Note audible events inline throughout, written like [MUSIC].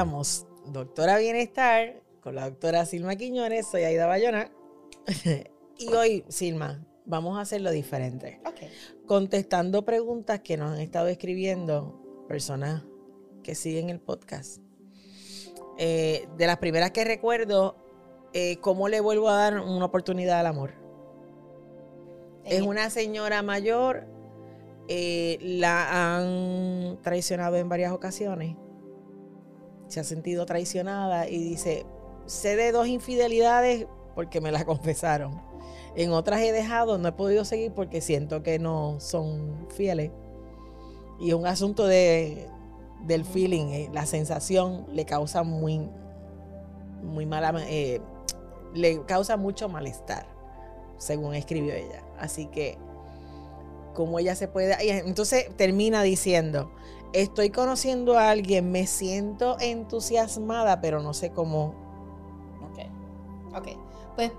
Doctora Bienestar con la doctora Silma Quiñones. Soy Aida Bayona. [LAUGHS] y hoy, Silma, vamos a hacerlo diferente. Contestando preguntas que nos han estado escribiendo personas que siguen el podcast. Eh, de las primeras que recuerdo, eh, ¿cómo le vuelvo a dar una oportunidad al amor? Es una señora mayor, eh, la han traicionado en varias ocasiones se ha sentido traicionada y dice, sé de dos infidelidades porque me las [LAUGHS] confesaron. En otras he dejado, no he podido seguir porque siento que no son fieles. Y un asunto de, del feeling, eh, la sensación le causa muy, muy mala, eh, le causa mucho malestar, según escribió ella. Así que, como ella se puede, entonces termina diciendo, estoy conociendo a alguien, me siento entusiasmada, pero no sé cómo. Ok, ok. Pues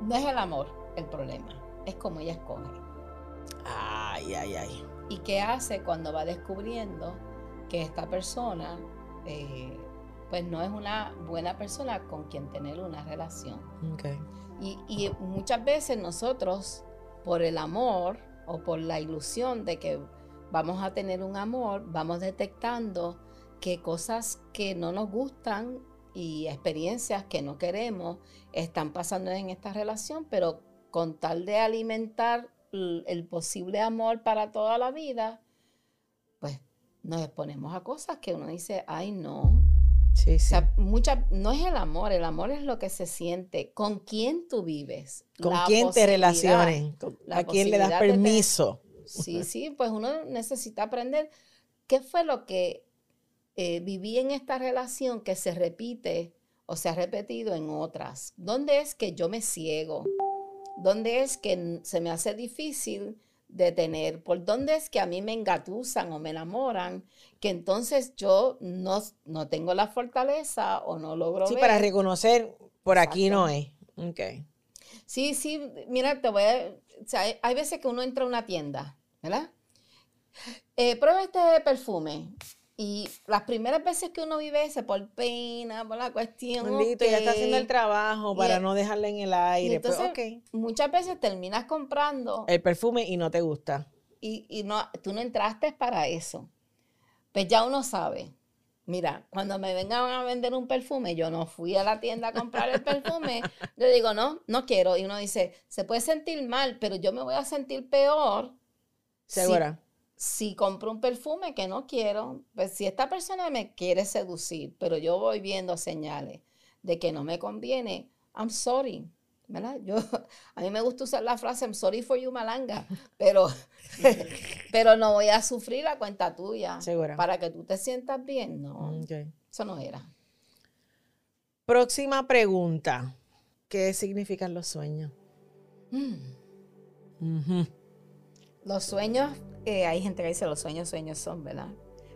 no es el amor el problema, es como ella escoge. Ay, ay, ay. ¿Y qué hace cuando va descubriendo que esta persona, eh, pues no es una buena persona con quien tener una relación? Okay. Y, y muchas veces nosotros, por el amor o por la ilusión de que vamos a tener un amor, vamos detectando que cosas que no nos gustan y experiencias que no queremos están pasando en esta relación, pero con tal de alimentar el posible amor para toda la vida, pues nos exponemos a cosas que uno dice, ay no. Sí, sí. no es el amor, el amor es lo que se siente, con quién tú vives. Con quién te relaciones, a quién le das permiso. Sí, sí, pues uno necesita aprender qué fue lo que eh, viví en esta relación que se repite o se ha repetido en otras. ¿Dónde es que yo me ciego? ¿Dónde es que se me hace difícil detener? ¿Por dónde es que a mí me engatusan o me enamoran? Que entonces yo no, no tengo la fortaleza o no logro. Sí, para reconocer, por aquí no es. Okay. Sí, sí, mira, te voy a, hay veces que uno entra a una tienda, ¿verdad? Eh, prueba este perfume. Y las primeras veces que uno vive ese por pena, por la cuestión. Listo, ya está haciendo el trabajo para no dejarle en el aire. Pues, entonces, muchas veces terminas comprando. El perfume y no te gusta. Y, y no, tú no entraste para eso. Pues ya uno sabe. Mira, cuando me vengan a vender un perfume, yo no fui a la tienda a comprar el perfume, [LAUGHS] yo digo, no, no quiero. Y uno dice, se puede sentir mal, pero yo me voy a sentir peor. ¿Segura? Si, compro un perfume que no quiero, pues si esta persona me quiere seducir, pero yo voy viendo señales de que no me conviene, I'm sorry. ¿verdad? Yo, [LAUGHS] a mí me gusta usar la frase, I'm sorry for you, malanga, pero, [LAUGHS] pero no voy a sufrir la cuenta tuya. Segura. Para que tú te sientas bien, no. Eso no era. Próxima pregunta. ¿Qué significan los sueños? Mm. Los sueños, eh, hay gente que dice los sueños, sueños son, ¿verdad?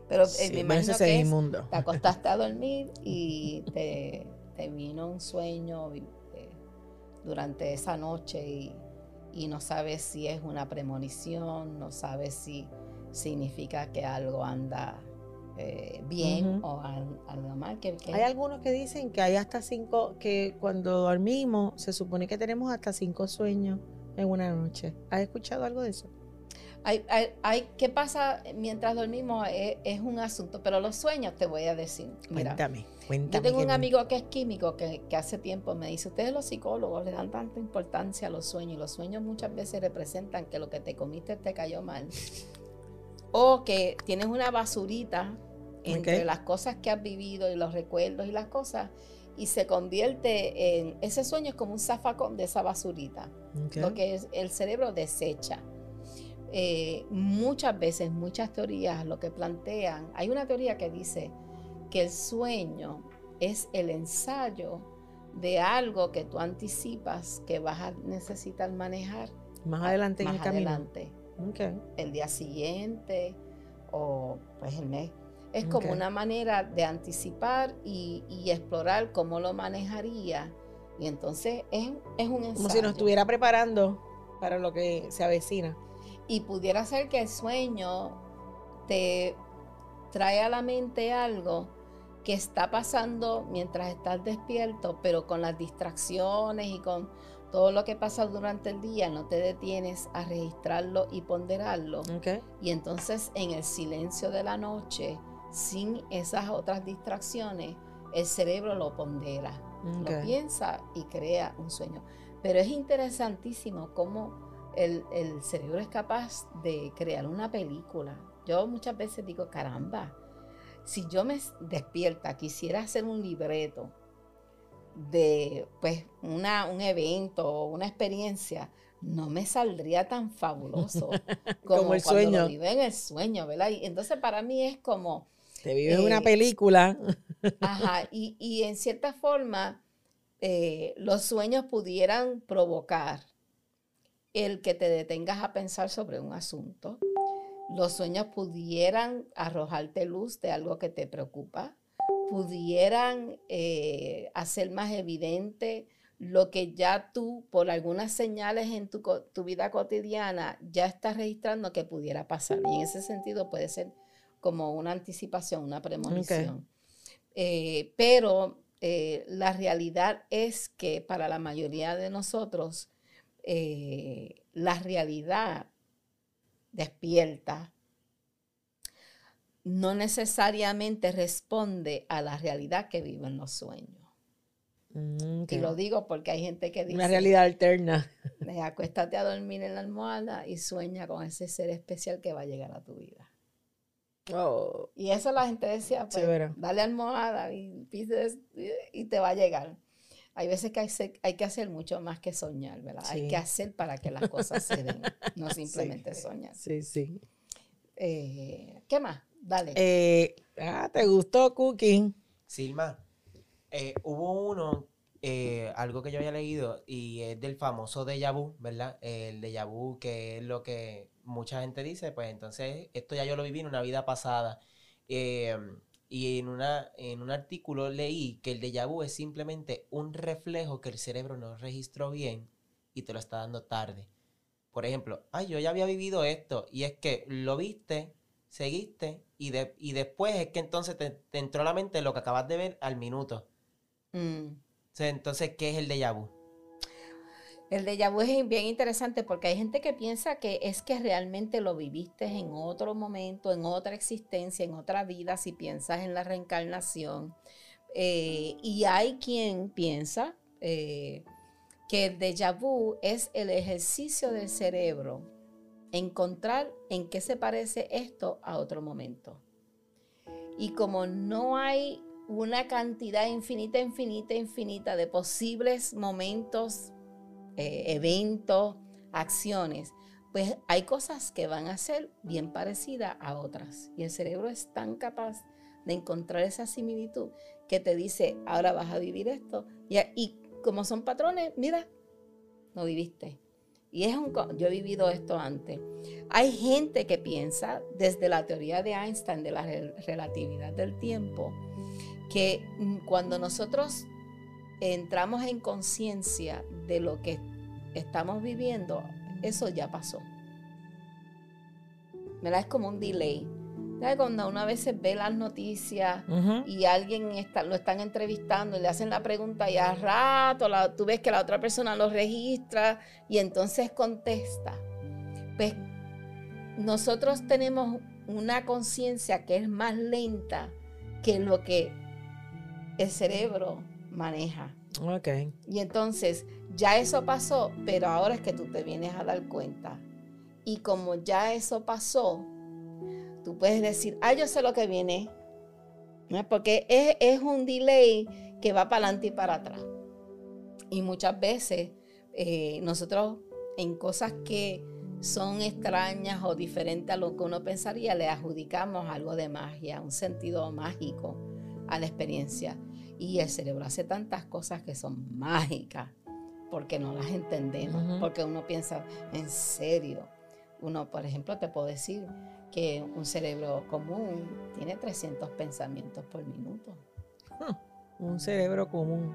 Pero eh, me imagino que es, te acostaste a dormir [LAUGHS] y te, te vino un sueño durante esa noche y, no sabes si es una premonición, no sabes si significa que algo anda eh, bien o algo mal. Que, Hay algunos que dicen que hay hasta cinco, que cuando dormimos se supone que tenemos hasta cinco sueños en una noche. ¿Has escuchado algo de eso? Hay, hay, ¿Qué pasa mientras dormimos? Es, un asunto, pero los sueños te voy a decir. cuéntame, cuéntame. Yo tengo un amigo que es químico que, hace tiempo me dice, ustedes los psicólogos le dan tanta importancia a los sueños y los sueños muchas veces representan que lo que te comiste te cayó mal. o que tienes una basurita entre las cosas que has vivido y los recuerdos y las cosas y se convierte en, ese sueño es como un zafacón de esa basurita, lo que el cerebro desecha. Eh, muchas veces, muchas teorías lo que plantean, hay una teoría que dice que el sueño es el ensayo de algo que tú anticipas que vas a necesitar manejar más adelante en el adelante, el día siguiente o pues el mes. Es como una manera de anticipar y, explorar cómo lo manejaría. Y entonces es, es un ensayo. Como si nos estuviera preparando para lo que se avecina. Y pudiera ser que el sueño te trae a la mente algo que está pasando mientras estás despierto, pero con las distracciones y con todo lo que pasa durante el día, no te detienes a registrarlo y ponderarlo. Y entonces en el silencio de la noche, sin esas otras distracciones, el cerebro lo pondera, lo piensa y crea un sueño. Pero es interesantísimo cómo el, el cerebro es capaz de crear una película. Yo muchas veces digo, caramba, si yo me despierta, quisiera hacer un libreto de pues una, un evento o una experiencia, no me saldría tan fabuloso [LAUGHS] como, el sueño. Lo vive en el sueño, ¿verdad? Y entonces para mí es como... Te vives una eh, película. ajá, y, y, en cierta forma eh, los sueños pudieran provocar el que te detengas a pensar sobre un asunto, los sueños pudieran arrojarte luz de algo que te preocupa, pudieran eh, hacer más evidente lo que ya tú, por algunas señales en tu, vida cotidiana, ya estás registrando que pudiera pasar. Y en ese sentido puede ser como una anticipación, una premonición. Eh, pero eh, la realidad es que para la mayoría de nosotros, la realidad despierta, no necesariamente responde a la realidad que viven los sueños. Mm, y lo digo porque hay gente que dice... Una realidad alterna. [LAUGHS] Acuéstate a dormir en la almohada y sueña con ese ser especial que va a llegar a tu vida. Oh. Y eso la gente decía, pues, dale almohada y, y te va a llegar. Hay veces que hay, que hacer mucho más que soñar, ¿verdad? Hay que hacer para que las cosas se den, no [LAUGHS] simplemente soñar. Sí, sí. Eh, ¿Qué más? Dale. Eh, ah, ¿te gustó Cooking? Silma, eh, hubo uno, algo que yo había leído, y es del famoso déjà vu, ¿verdad? El déjà vu, que es lo que mucha gente dice, pues entonces esto ya yo lo viví en una vida pasada. Y en, una, en un artículo leí que el déjà vu es simplemente un reflejo que el cerebro no registró bien y te lo está dando tarde. Por ejemplo, ay, yo ya había vivido esto y es que lo viste, seguiste y, de, y después es que entonces te, entró a la mente lo que acabas de ver al minuto. Mm. entonces, ¿qué es el déjà vu? El déjà vu es bien interesante porque hay gente que piensa que es que realmente lo viviste en otro momento, en otra existencia, en otra vida, si piensas en la reencarnación. Eh, y hay quien piensa eh, que el déjà vu es el ejercicio del cerebro, encontrar en qué se parece esto a otro momento. Y como no hay una cantidad infinita, infinita, infinita de posibles momentos eh, eventos, acciones, pues hay cosas que van a ser bien parecidas a otras. Y el cerebro es tan capaz de encontrar esa similitud que te dice, ahora vas a vivir esto. Y, y como son patrones, mira, no viviste. Y es un, yo he vivido esto antes. Hay gente que piensa desde la teoría de Einstein de la relatividad del tiempo que mm, cuando nosotros entramos en conciencia de lo que estamos viviendo, eso ya pasó. ¿Verdad? Es como un delay. Cuando una vez ve las noticias y alguien está, lo están entrevistando y le hacen la pregunta y a rato tú ves que la otra persona lo registra y entonces contesta. Pues nosotros tenemos una conciencia que es más lenta que lo que el cerebro maneja. Okay. Y entonces ya eso pasó, pero ahora es que tú te vienes a dar cuenta. Y como ya eso pasó, tú puedes decir, ah, yo sé lo que viene. Porque es, un delay que va para adelante y para atrás. Y muchas veces eh, nosotros en cosas que son extrañas o diferentes a lo que uno pensaría, le adjudicamos algo de magia, un sentido mágico a la experiencia. Y el cerebro hace tantas cosas que son mágicas porque no las entendemos, porque uno piensa en serio. Uno, por ejemplo, te puedo decir que un cerebro común tiene 300 pensamientos por minuto. [LAUGHS] un cerebro común.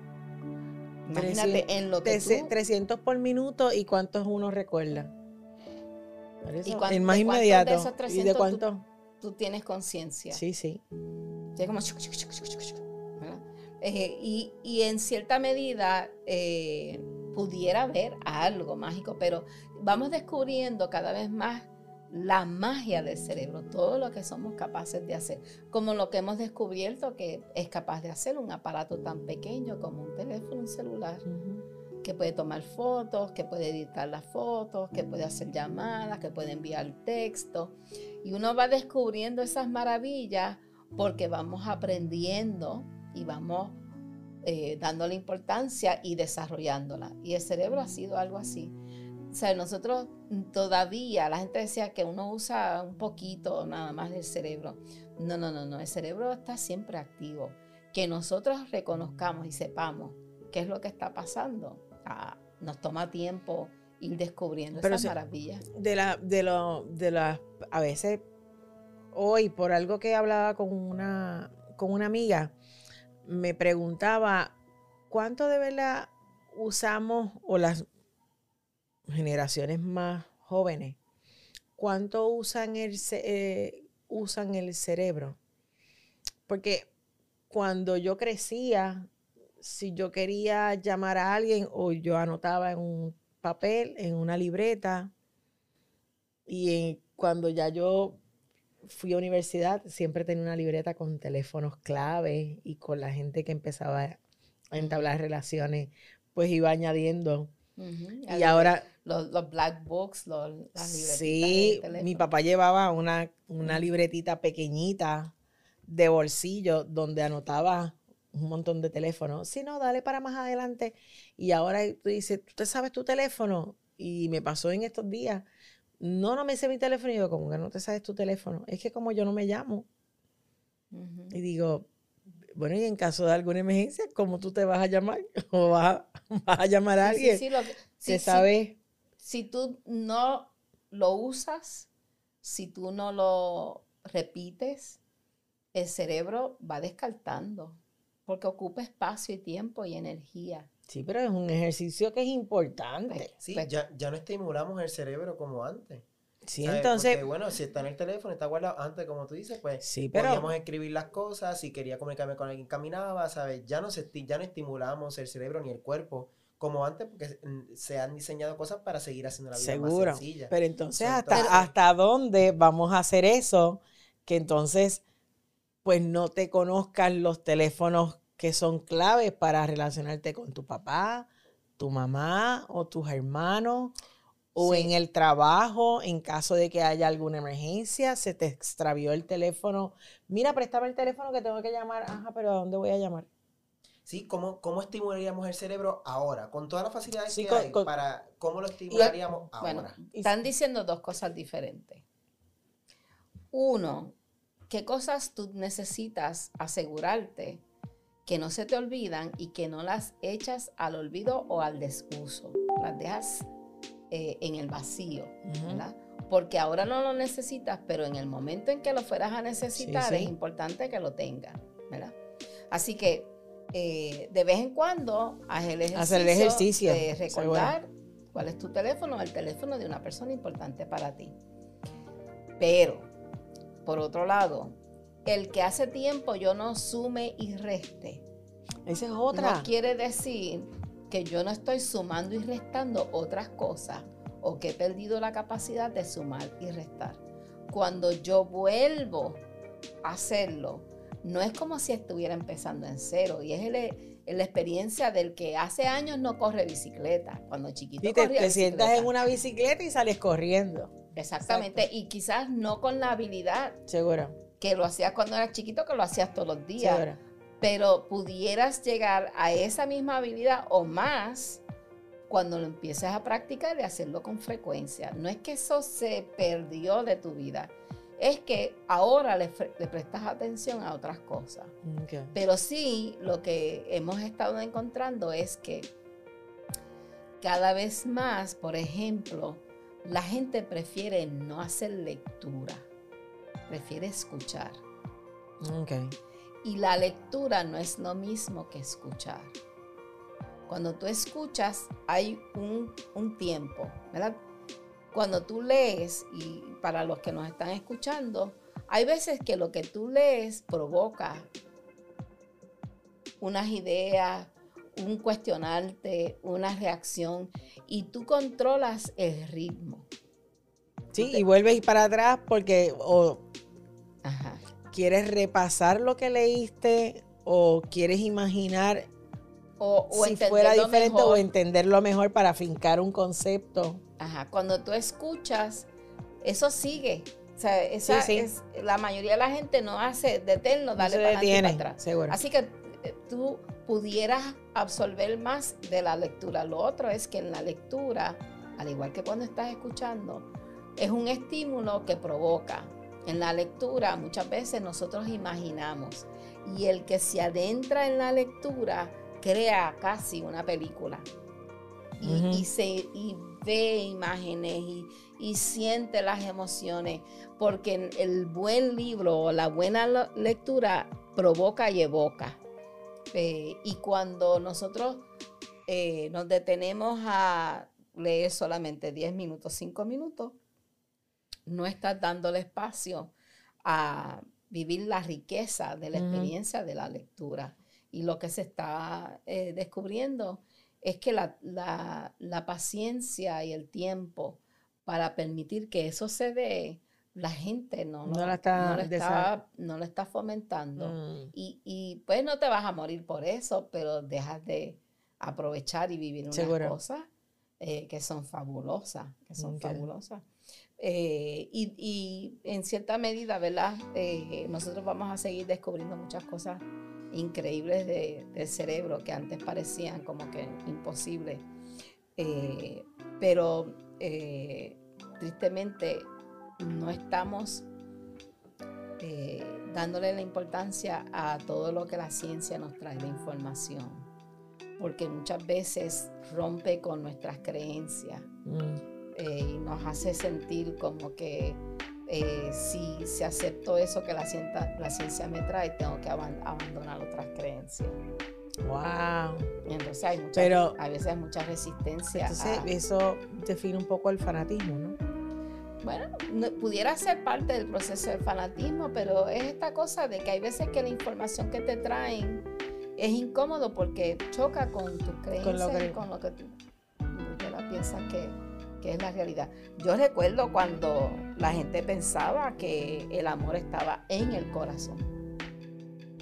Imagínate en lo que 300 por minuto y cuántos uno recuerda. ¿Y el más inmediato. ¿Y de cuánto? Tú, tienes conciencia. Sí, sí. como Eh, y, y, en cierta medida eh, pudiera haber algo mágico, pero vamos descubriendo cada vez más la magia del cerebro, todo lo que somos capaces de hacer, como lo que hemos descubierto que es capaz de hacer un aparato tan pequeño como un teléfono un celular, que puede tomar fotos, que puede editar las fotos, que puede hacer llamadas, que puede enviar texto. Y uno va descubriendo esas maravillas porque vamos aprendiendo y vamos eh, dándole importancia y desarrollándola. Y el cerebro ha sido algo así. O sea, nosotros todavía, la gente decía que uno usa un poquito nada más del cerebro. No, no, no, no, el cerebro está siempre activo. Que nosotros reconozcamos y sepamos qué es lo que está pasando. Ah, nos toma tiempo ir descubriendo esas maravillas. De la, de lo, de las, a veces, hoy, por algo que hablaba con una, con una amiga, me preguntaba, ¿cuánto de verdad usamos o las generaciones más jóvenes, cuánto usan el, eh, usan el cerebro. Porque cuando yo crecía, si yo quería llamar a alguien o yo anotaba en un papel, en una libreta, y cuando ya yo fui a universidad, siempre tenía una libreta con teléfonos clave y con la gente que empezaba a entablar relaciones, pues iba añadiendo y ahora... Los, black books, los, las libretitas. Sí, mi papá llevaba una, una libretita pequeñita de bolsillo donde anotaba un montón de teléfonos. Si no, dale para más adelante. Y ahora tú dices, ¿tú te sabes tu teléfono? Y me pasó en estos días. No, no me sé mi teléfono. Y digo, ¿cómo que no te sabes tu teléfono? Es que como yo no me llamo. Y digo, bueno, y en caso de alguna emergencia, ¿cómo tú te vas a llamar? [LAUGHS] ¿O vas a, llamar a alguien? Sí, sí, sí, Si tú no lo usas, si tú no lo repites, el cerebro va descartando, porque ocupa espacio y tiempo y energía. Sí, pero es un ejercicio que es importante. Sí, pues ya, ya no estimulamos el cerebro como antes. Sí, entonces. Porque, bueno, si está en el teléfono, está guardado antes, como tú dices, pues sí, pero, podíamos escribir las cosas, si quería comunicarme con alguien, caminaba, ¿sabes? Ya no, se, ya no estimulamos el cerebro ni el cuerpo como antes, porque se han diseñado cosas para seguir haciendo la vida Seguro. más sencilla. Pero entonces, hasta, ¿hasta dónde vamos a hacer eso? Que entonces, pues no te conozcan los teléfonos que son claves para relacionarte con tu papá, tu mamá o tus hermanos o en el trabajo, en caso de que haya alguna emergencia, se te extravió el teléfono. Mira, préstame el teléfono que tengo que llamar. Ajá, pero ¿a dónde voy a llamar? Sí, ¿cómo, cómo estimularíamos el cerebro ahora? Con todas las facilidades que hay, para ¿cómo lo estimularíamos ahora? Bueno, están diciendo dos cosas diferentes. Uno, ¿qué cosas tú necesitas asegurarte que no se te olvidan y que no las echas al olvido o al desuso? Las dejas eh, en el vacío, ¿verdad? Porque ahora no lo necesitas, pero en el momento en que lo fueras a necesitar es importante que lo tengas, ¿verdad? Así que eh, de vez en cuando haz el ejercicio, Hacer el ejercicio de recordar cuál es tu teléfono, el teléfono de una persona importante para ti. Pero, por otro lado, el que hace tiempo yo no sume y reste. Esa es otra. No quiere decir que yo no estoy sumando y restando otras cosas o que he perdido la capacidad de sumar y restar. Cuando yo vuelvo a hacerlo, no es como si estuviera empezando en cero y es la experiencia del que hace años no corre bicicleta, cuando chiquito y te, sientas en una bicicleta y sales corriendo. Exactamente, y quizás no con la habilidad. Seguro. Que lo hacías cuando eras chiquito, que lo hacías todos los días. Pero pudieras llegar a esa misma habilidad o más cuando lo empieces a practicar y hacerlo con frecuencia. No es que eso se perdió de tu vida, es que ahora le, prestas atención a otras cosas. Pero sí, lo que hemos estado encontrando es que cada vez más, por ejemplo, la gente prefiere no hacer lectura, prefiere escuchar. Okay. Y la lectura no es lo mismo que escuchar. Cuando tú escuchas hay un, tiempo, ¿verdad? Cuando tú lees, y para los que nos están escuchando, hay veces que lo que tú lees provoca unas ideas, un cuestionarte, una reacción y tú controlas el ritmo. Sí, y vuelves para atrás porque o quieres repasar lo que leíste o quieres imaginar o, si fuera diferente o entenderlo mejor para fincar un concepto. Ajá, cuando tú escuchas, eso sigue. O sea, esa Es, la mayoría de la gente no hace detenerlo, dale para atrás. Seguro. Así que eh, tú pudieras absorber más de la lectura. Lo otro es que en la lectura, al igual que cuando estás escuchando, es un estímulo que provoca. En la lectura muchas veces nosotros imaginamos y el que se adentra en la lectura crea casi una película y, se, y ve imágenes y, siente las emociones, porque el buen libro o la buena lectura provoca y evoca. Eh, y cuando nosotros eh, nos detenemos a leer solamente 10 minutos, 5 minutos, no estás dándole espacio a vivir la riqueza de la experiencia de la lectura. Y lo que se está eh, descubriendo es que la, paciencia y el tiempo para permitir que eso se dé, la gente no, no, la está, no, lo está fomentando. Mm. Y, pues no te vas a morir por eso, pero dejas de aprovechar y vivir unas cosas eh, que son fabulosas, que son fabulosas. Eh, y, en cierta medida, ¿verdad? Eh, nosotros vamos a seguir descubriendo muchas cosas increíbles del cerebro que antes parecían como que imposibles. Eh, pero tristemente no estamos dándole la importancia a todo lo que la ciencia nos trae de información, porque muchas veces rompe con nuestras creencias. Mm. Eh, y nos hace sentir como que eh, si, se acepto eso que la ciencia, la ciencia me trae, tengo que abandonar otras creencias. Wow. entonces hay mucha, Pero, a veces hay mucha resistencia. Entonces eso define un poco el fanatismo, ¿no? Bueno, pudiera ser parte del proceso del fanatismo, pero es esta cosa de que hay veces que la información que te traen es incómodo porque choca con tus creencias y con lo que tú, piensas que, que es la realidad. Yo recuerdo cuando la gente pensaba que el amor estaba en el corazón.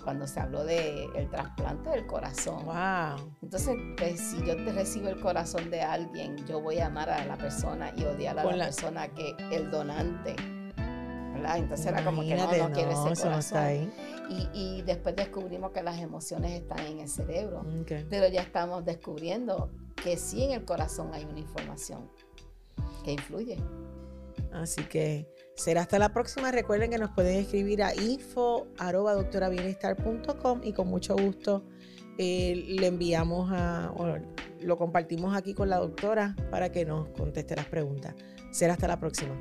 Cuando se habló del el trasplante del corazón. Wow. Entonces, pues, si yo te recibo el corazón de alguien, yo voy a amar a la persona y odiar a la, persona que el donante. ¿verdad? Entonces era como que no, no, quiere ese corazón. Y, y, después descubrimos que las emociones están en el cerebro. Pero ya estamos descubriendo que sí en el corazón hay una información que influye. Así que será hasta la próxima. Recuerden que nos pueden escribir a info y con mucho gusto eh, le enviamos a, lo compartimos aquí con la doctora para que nos conteste las preguntas. Será hasta la próxima.